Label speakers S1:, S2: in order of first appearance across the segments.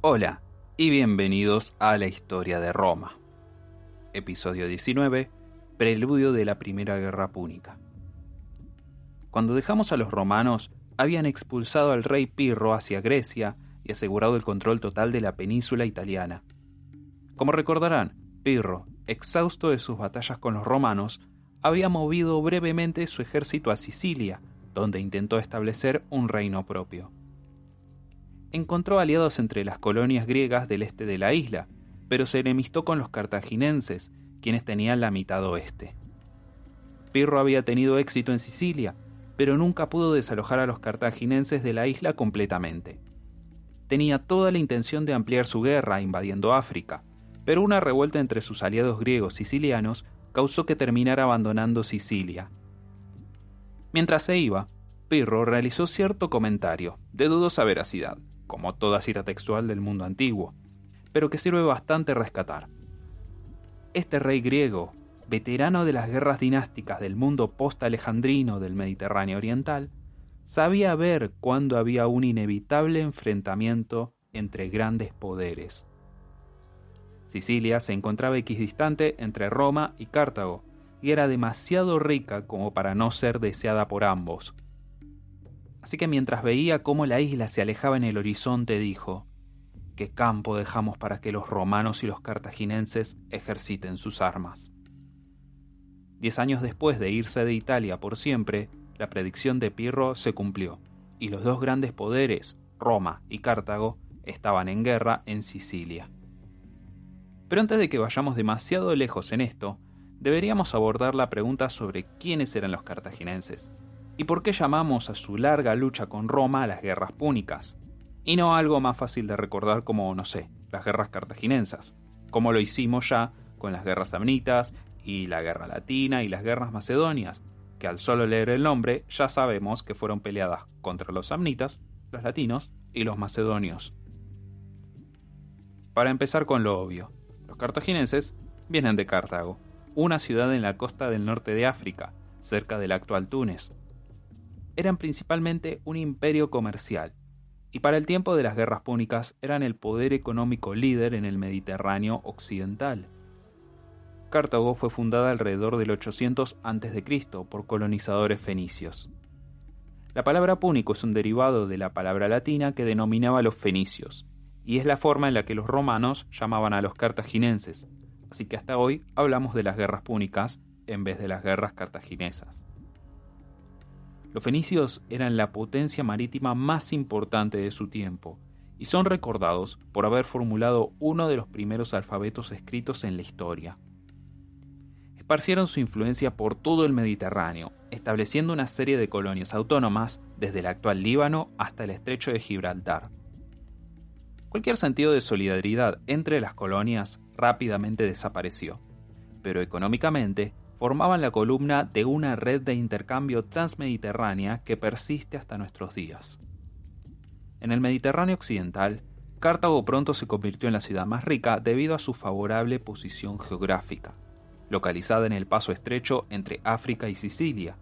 S1: Hola y bienvenidos a la historia de Roma. Episodio 19. Preludio de la Primera Guerra Púnica. Cuando dejamos a los romanos, habían expulsado al rey Pirro hacia Grecia y asegurado el control total de la península italiana. Como recordarán, Pirro, exhausto de sus batallas con los romanos, había movido brevemente su ejército a Sicilia, donde intentó establecer un reino propio. Encontró aliados entre las colonias griegas del este de la isla, pero se enemistó con los cartaginenses, quienes tenían la mitad oeste. Pirro había tenido éxito en Sicilia, pero nunca pudo desalojar a los cartaginenses de la isla completamente. Tenía toda la intención de ampliar su guerra invadiendo África, pero una revuelta entre sus aliados griegos sicilianos causó que terminara abandonando Sicilia. Mientras se iba, Pirro realizó cierto comentario, de dudosa veracidad, como toda cita textual del mundo antiguo, pero que sirve bastante rescatar. Este rey griego, veterano de las guerras dinásticas del mundo post-alejandrino del Mediterráneo Oriental, sabía ver cuándo había un inevitable enfrentamiento entre grandes poderes. Sicilia se encontraba equidistante entre Roma y Cartago, y era demasiado rica como para no ser deseada por ambos. Así que mientras veía cómo la isla se alejaba en el horizonte, dijo, ¿qué campo dejamos para que los romanos y los cartaginenses ejerciten sus armas? Diez años después de irse de Italia por siempre, la predicción de Pirro se cumplió, y los dos grandes poderes, Roma y Cartago, estaban en guerra en Sicilia. Pero antes de que vayamos demasiado lejos en esto, deberíamos abordar la pregunta sobre quiénes eran los cartaginenses y por qué llamamos a su larga lucha con Roma las guerras púnicas, y no algo más fácil de recordar como, no sé, las guerras cartaginensas, como lo hicimos ya con las guerras samnitas y la guerra latina y las guerras macedonias, que al solo leer el nombre ya sabemos que fueron peleadas contra los samnitas, los latinos y los macedonios. Para empezar con lo obvio, los cartaginenses vienen de Cartago, una ciudad en la costa del norte de África, cerca del actual Túnez. Eran principalmente un imperio comercial, y para el tiempo de las guerras púnicas eran el poder económico líder en el Mediterráneo occidental. Cartago fue fundada alrededor del 800 a.C. por colonizadores fenicios. La palabra púnico es un derivado de la palabra latina que denominaba a los fenicios, y es la forma en la que los romanos llamaban a los cartaginenses, así que hasta hoy hablamos de las guerras púnicas en vez de las guerras cartaginesas. Los fenicios eran la potencia marítima más importante de su tiempo y son recordados por haber formulado uno de los primeros alfabetos escritos en la historia. Esparcieron su influencia por todo el Mediterráneo, estableciendo una serie de colonias autónomas desde el actual Líbano hasta el estrecho de Gibraltar. Cualquier sentido de solidaridad entre las colonias rápidamente desapareció, pero económicamente formaban la columna de una red de intercambio transmediterránea que persiste hasta nuestros días. En el Mediterráneo occidental, Cartago pronto se convirtió en la ciudad más rica debido a su favorable posición geográfica, localizada en el paso estrecho entre África y Sicilia.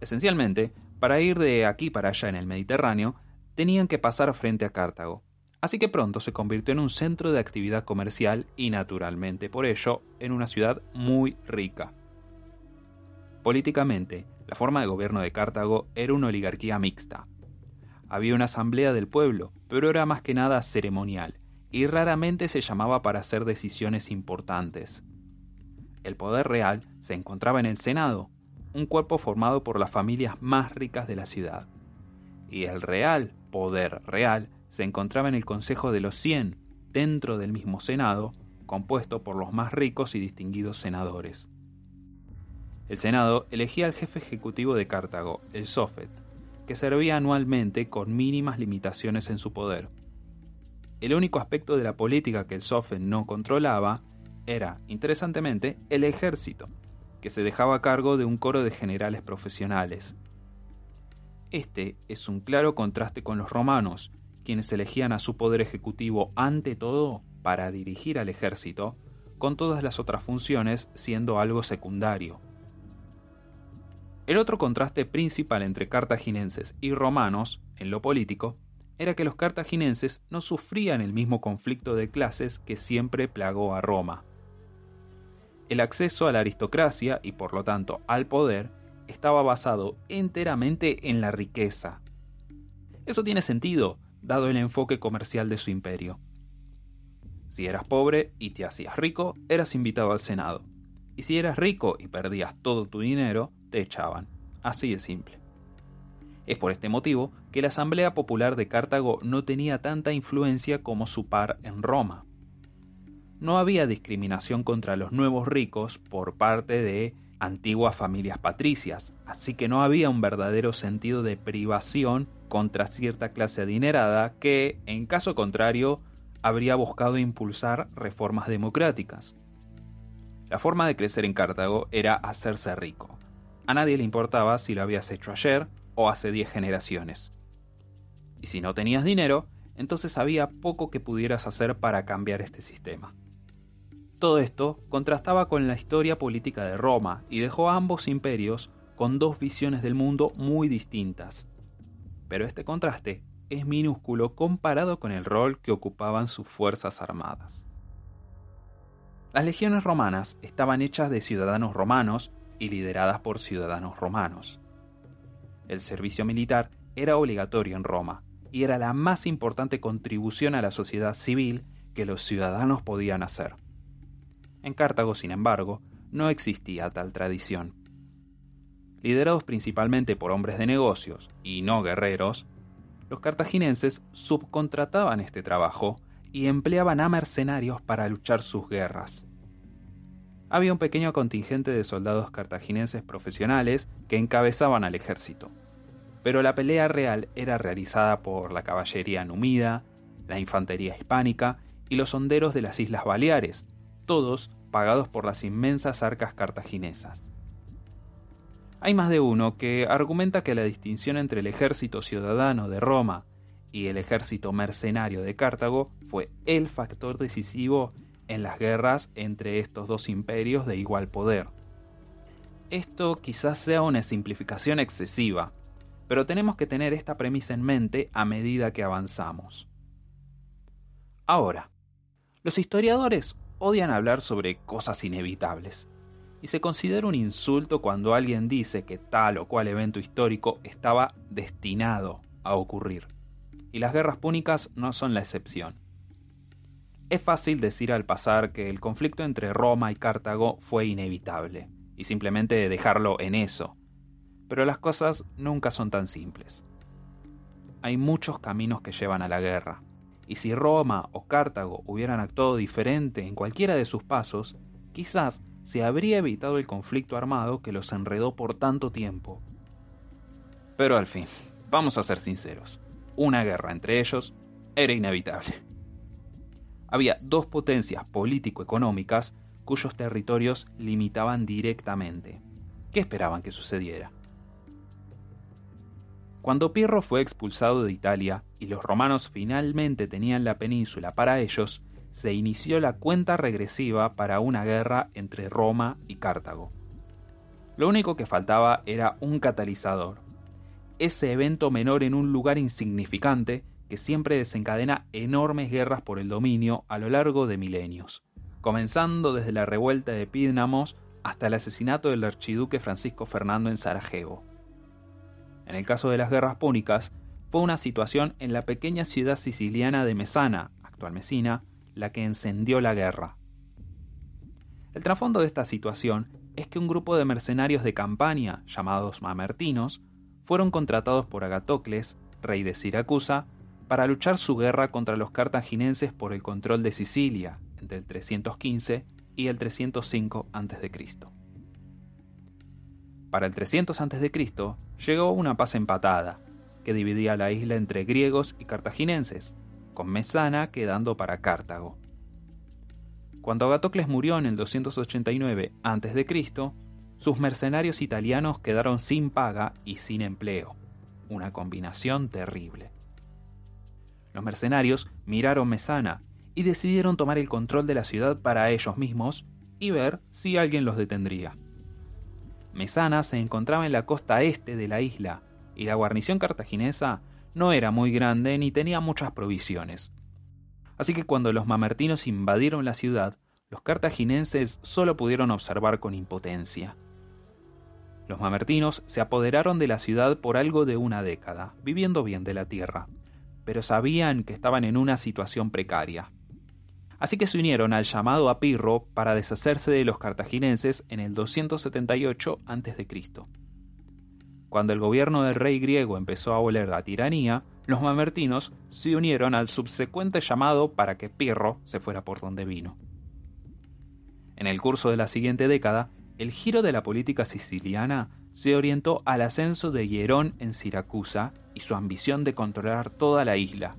S1: Esencialmente, para ir de aquí para allá en el Mediterráneo, tenían que pasar frente a Cartago, así que pronto se convirtió en un centro de actividad comercial y naturalmente por ello en una ciudad muy rica. Políticamente, la forma de gobierno de Cartago era una oligarquía mixta. Había una asamblea del pueblo, pero era más que nada ceremonial, y raramente se llamaba para hacer decisiones importantes. El poder real se encontraba en el Senado, un cuerpo formado por las familias más ricas de la ciudad. Y el real poder real se encontraba en el Consejo de los Cien, dentro del mismo Senado, compuesto por los más ricos y distinguidos senadores. El Senado elegía al jefe ejecutivo de Cartago, el Sofet, que servía anualmente con mínimas limitaciones en su poder. El único aspecto de la política que el Sofet no controlaba era, interesantemente, el ejército, que se dejaba a cargo de un coro de generales profesionales. Este es un claro contraste con los romanos, quienes elegían a su poder ejecutivo ante todo para dirigir al ejército, con todas las otras funciones siendo algo secundario. El otro contraste principal entre cartaginenses y romanos, en lo político, era que los cartagineses no sufrían el mismo conflicto de clases que siempre plagó a Roma. El acceso a la aristocracia y por lo tanto al poder estaba basado enteramente en la riqueza. Eso tiene sentido, dado el enfoque comercial de su imperio. Si eras pobre y te hacías rico, eras invitado al Senado. Y si eras rico y perdías todo tu dinero, te echaban. Así de simple. Es por este motivo que la Asamblea Popular de Cartago no tenía tanta influencia como su par en Roma. No había discriminación contra los nuevos ricos por parte de antiguas familias patricias, así que no había un verdadero sentido de privación contra cierta clase adinerada que, en caso contrario, habría buscado impulsar reformas democráticas. La forma de crecer en Cartago era hacerse rico. A nadie le importaba si lo habías hecho ayer o hace 10 generaciones. Y si no tenías dinero, entonces había poco que pudieras hacer para cambiar este sistema. Todo esto contrastaba con la historia política de Roma y dejó a ambos imperios con dos visiones del mundo muy distintas. Pero este contraste es minúsculo comparado con el rol que ocupaban sus fuerzas armadas. Las legiones romanas estaban hechas de ciudadanos romanos y lideradas por ciudadanos romanos. El servicio militar era obligatorio en Roma y era la más importante contribución a la sociedad civil que los ciudadanos podían hacer. En Cartago, sin embargo, no existía tal tradición. Liderados principalmente por hombres de negocios y no guerreros, los cartaginenses subcontrataban este trabajo y empleaban a mercenarios para luchar sus guerras. Había un pequeño contingente de soldados cartaginenses profesionales que encabezaban al ejército, pero la pelea real era realizada por la caballería numida, la infantería hispánica y los honderos de las Islas Baleares, todos pagados por las inmensas arcas cartaginesas. Hay más de uno que argumenta que la distinción entre el ejército ciudadano de Roma y el ejército mercenario de Cartago fue el factor decisivo en las guerras entre estos dos imperios de igual poder. Esto quizás sea una simplificación excesiva, pero tenemos que tener esta premisa en mente a medida que avanzamos. Ahora, los historiadores odian hablar sobre cosas inevitables y se considera un insulto cuando alguien dice que tal o cual evento histórico estaba destinado a ocurrir. Y las guerras púnicas no son la excepción. Es fácil decir al pasar que el conflicto entre Roma y Cartago fue inevitable, y simplemente dejarlo en eso. Pero las cosas nunca son tan simples. Hay muchos caminos que llevan a la guerra, y si Roma o Cartago hubieran actuado diferente en cualquiera de sus pasos, quizás se habría evitado el conflicto armado que los enredó por tanto tiempo. Pero al fin, vamos a ser sinceros, una guerra entre ellos era inevitable. Había dos potencias político-económicas cuyos territorios limitaban directamente. ¿Qué esperaban que sucediera? Cuando Pirro fue expulsado de Italia y los romanos finalmente tenían la península para ellos, se inició la cuenta regresiva para una guerra entre Roma y Cartago. Lo único que faltaba era un catalizador, ese evento menor en un lugar insignificante que siempre desencadena enormes guerras por el dominio a lo largo de milenios, comenzando desde la revuelta de Pídnamos hasta el asesinato del archiduque Francisco Fernando en Sarajevo. En el caso de las guerras púnicas, fue una situación en la pequeña ciudad siciliana de Mesana, actual Mesina, la que encendió la guerra. El trasfondo de esta situación es que un grupo de mercenarios de campaña, llamados mamertinos, fueron contratados por Agatocles, rey de Siracusa, para luchar su guerra contra los cartaginenses por el control de Sicilia entre el 315 y el 305 a.C. Para el 300 a.C. llegó una paz empatada, que dividía la isla entre griegos y cartaginenses, con Mesana quedando para Cartago. Cuando Agatocles murió en el 289 a.C., sus mercenarios italianos quedaron sin paga y sin empleo, una combinación terrible. Los mercenarios miraron Mesana y decidieron tomar el control de la ciudad para ellos mismos y ver si alguien los detendría. Mesana se encontraba en la costa este de la isla y la guarnición cartaginesa no era muy grande ni tenía muchas provisiones. Así que cuando los mamertinos invadieron la ciudad, los cartaginenses solo pudieron observar con impotencia. Los mamertinos se apoderaron de la ciudad por algo de una década, viviendo bien de la tierra, pero sabían que estaban en una situación precaria. Así que se unieron al llamado a Pirro para deshacerse de los cartaginenses en el 278 a.C. Cuando el gobierno del rey griego empezó a oler la tiranía, los mamertinos se unieron al subsecuente llamado para que Pirro se fuera por donde vino. En el curso de la siguiente década, el giro de la política siciliana se orientó al ascenso de Hierón en Siracusa y su ambición de controlar toda la isla.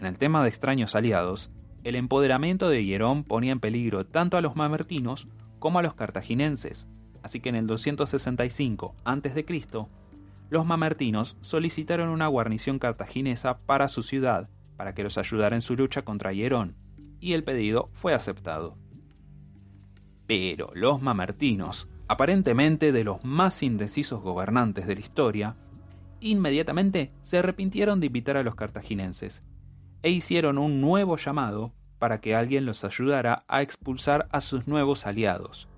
S1: En el tema de extraños aliados, el empoderamiento de Hierón ponía en peligro tanto a los mamertinos como a los cartaginenses, así que en el 265 a.C., los mamertinos solicitaron una guarnición cartaginesa para su ciudad, para que los ayudara en su lucha contra Hierón, y el pedido fue aceptado. Pero los mamertinos, aparentemente de los más indecisos gobernantes de la historia, inmediatamente se arrepintieron de invitar a los cartaginenses e hicieron un nuevo llamado para que alguien los ayudara a expulsar a sus nuevos aliados.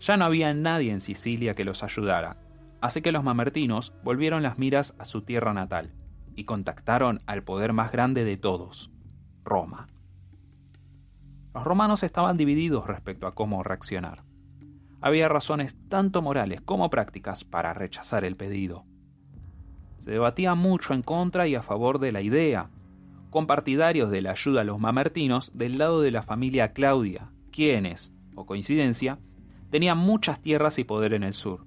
S1: Ya no había nadie en Sicilia que los ayudara, así que los mamertinos volvieron las miras a su tierra natal y contactaron al poder más grande de todos, Roma. Los romanos estaban divididos respecto a cómo reaccionar. Había razones tanto morales como prácticas para rechazar el pedido. Se debatía mucho en contra y a favor de la idea, con partidarios de la ayuda a los mamertinos del lado de la familia Claudia, quienes, o coincidencia, tenían muchas tierras y poder en el sur.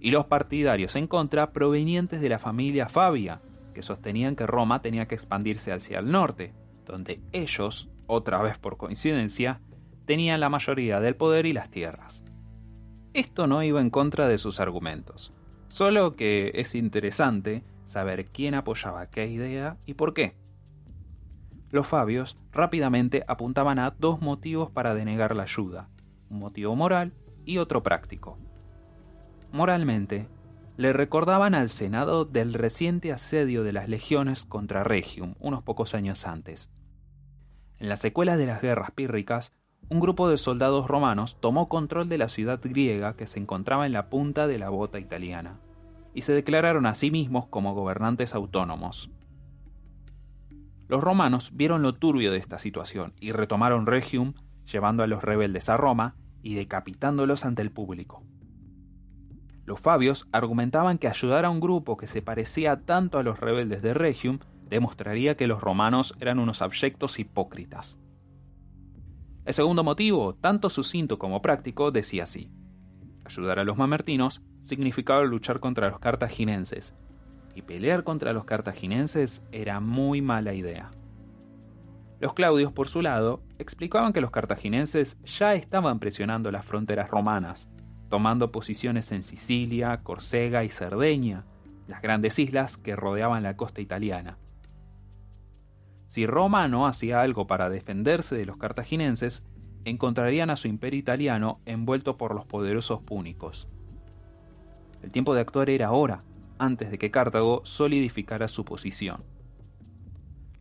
S1: Y los partidarios en contra provenientes de la familia Fabia, que sostenían que Roma tenía que expandirse hacia el norte, donde ellos otra vez por coincidencia, tenían la mayoría del poder y las tierras. Esto no iba en contra de sus argumentos, solo que es interesante saber quién apoyaba qué idea y por qué. Los Fabios rápidamente apuntaban a dos motivos para denegar la ayuda, motivo moral y otro práctico. Moralmente, le recordaban al Senado del reciente asedio de las legiones contra Regium unos pocos años antes, en la secuela de las guerras pírricas, un grupo de soldados romanos tomó control de la ciudad griega que se encontraba en la punta de la bota italiana, y se declararon a sí mismos como gobernantes autónomos. Los romanos vieron lo turbio de esta situación y retomaron Regium, llevando a los rebeldes a Roma y decapitándolos ante el público. Los fabios argumentaban que ayudar a un grupo que se parecía tanto a los rebeldes de Regium demostraría que los romanos eran unos abyectos hipócritas. El segundo motivo, tanto sucinto como práctico, decía así. Ayudar a los mamertinos significaba luchar contra los cartaginenses, y pelear contra los cartaginenses era muy mala idea. Los claudios, por su lado, explicaban que los cartaginenses ya estaban presionando las fronteras romanas, tomando posiciones en Sicilia, Córcega y Cerdeña, las grandes islas que rodeaban la costa italiana. Si Roma no hacía algo para defenderse de los cartaginenses, encontrarían a su imperio italiano envuelto por los poderosos púnicos. El tiempo de actuar era ahora, antes de que Cartago solidificara su posición.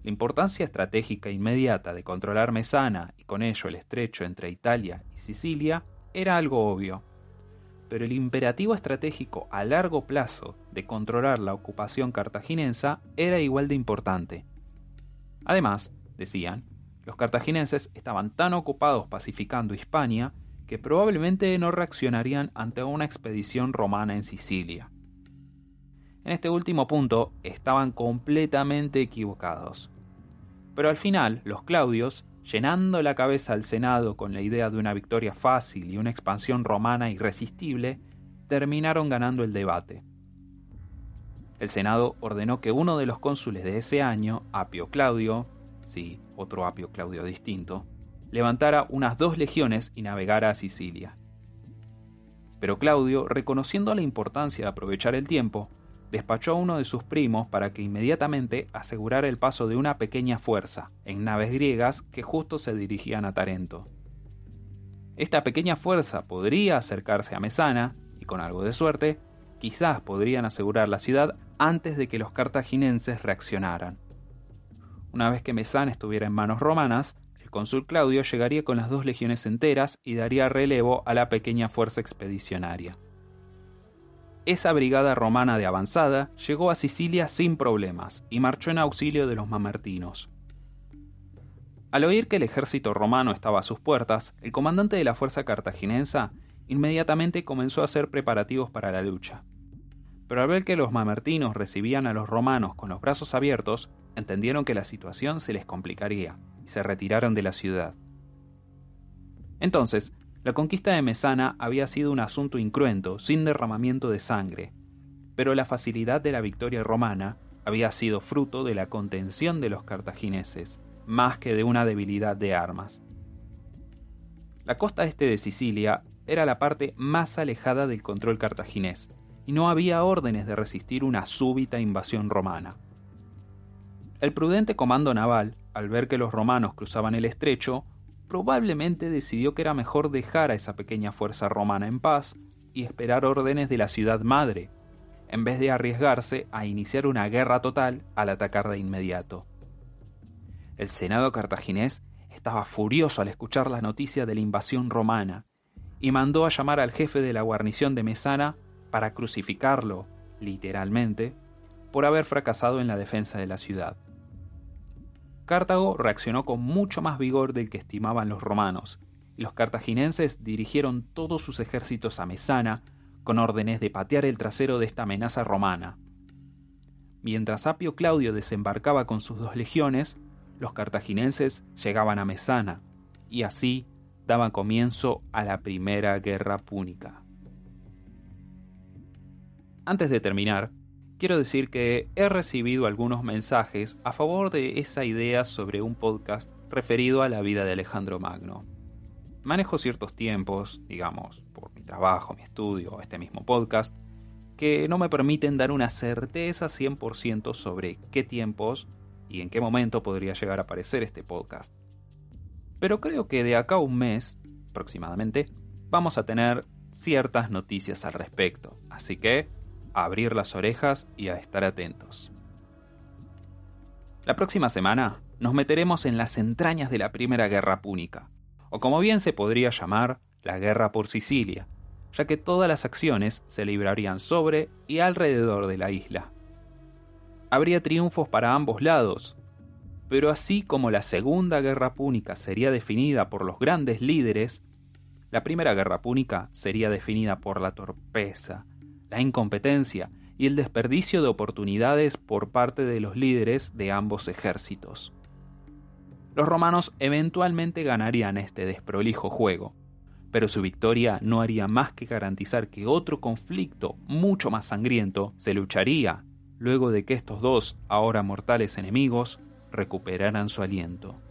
S1: La importancia estratégica inmediata de controlar Mesana y con ello el estrecho entre Italia y Sicilia era algo obvio, pero el imperativo estratégico a largo plazo de controlar la ocupación cartaginensa era igual de importante. Además, decían, los cartaginenses estaban tan ocupados pacificando Hispania que probablemente no reaccionarían ante una expedición romana en Sicilia. En este último punto estaban completamente equivocados. Pero al final, los Claudios, llenando la cabeza al Senado con la idea de una victoria fácil y una expansión romana irresistible, terminaron ganando el debate. El Senado ordenó que uno de los cónsules de ese año, Apio Claudio, sí, otro Apio Claudio distinto, levantara unas dos legiones y navegara a Sicilia. Pero Claudio, reconociendo la importancia de aprovechar el tiempo, despachó a uno de sus primos para que inmediatamente asegurara el paso de una pequeña fuerza, en naves griegas que justo se dirigían a Tarento. Esta pequeña fuerza podría acercarse a Mesana, y con algo de suerte, quizás podrían asegurar la ciudad antes de que los cartaginenses reaccionaran. Una vez que Mesana estuviera en manos romanas, el cónsul Claudio llegaría con las dos legiones enteras y daría relevo a la pequeña fuerza expedicionaria. Esa brigada romana de avanzada llegó a Sicilia sin problemas y marchó en auxilio de los mamertinos. Al oír que el ejército romano estaba a sus puertas, el comandante de la fuerza cartaginense inmediatamente comenzó a hacer preparativos para la lucha. Pero al ver que los mamertinos recibían a los romanos con los brazos abiertos, entendieron que la situación se les complicaría y se retiraron de la ciudad. Entonces, la conquista de Mesana había sido un asunto incruento, sin derramamiento de sangre, pero la facilidad de la victoria romana había sido fruto de la contención de los cartagineses, más que de una debilidad de armas. La costa este de Sicilia era la parte más alejada del control cartaginés, y no había órdenes de resistir una súbita invasión romana. El prudente comando naval, al ver que los romanos cruzaban el estrecho, probablemente decidió que era mejor dejar a esa pequeña fuerza romana en paz y esperar órdenes de la ciudad madre, en vez de arriesgarse a iniciar una guerra total al atacar de inmediato. El Senado cartaginés estaba furioso al escuchar la noticia de la invasión romana y mandó a llamar al jefe de la guarnición de Mesana para crucificarlo, literalmente, por haber fracasado en la defensa de la ciudad. Cartago reaccionó con mucho más vigor del que estimaban los romanos, y los cartaginenses dirigieron todos sus ejércitos a Mesana con órdenes de patear el trasero de esta amenaza romana. Mientras Apio Claudio desembarcaba con sus dos legiones, los cartaginenses llegaban a Mesana, y así daban comienzo a la primera guerra púnica. Antes de terminar, quiero decir que he recibido algunos mensajes a favor de esa idea sobre un podcast referido a la vida de Alejandro Magno. Manejo ciertos tiempos, digamos, por mi trabajo, mi estudio, este mismo podcast, que no me permiten dar una certeza 100% sobre qué tiempos y en qué momento podría llegar a aparecer este podcast. Pero creo que de acá a un mes, aproximadamente, vamos a tener ciertas noticias al respecto. Así que a abrir las orejas y a estar atentos. La próxima semana nos meteremos en las entrañas de la Primera Guerra Púnica, o como bien se podría llamar, la Guerra por Sicilia, ya que todas las acciones se librarían sobre y alrededor de la isla. Habría triunfos para ambos lados, pero así como la Segunda Guerra Púnica sería definida por los grandes líderes, la Primera Guerra Púnica sería definida por la torpeza, la incompetencia y el desperdicio de oportunidades por parte de los líderes de ambos ejércitos. Los romanos eventualmente ganarían este desprolijo juego, pero su victoria no haría más que garantizar que otro conflicto mucho más sangriento se lucharía luego de que estos dos, ahora mortales enemigos, recuperaran su aliento.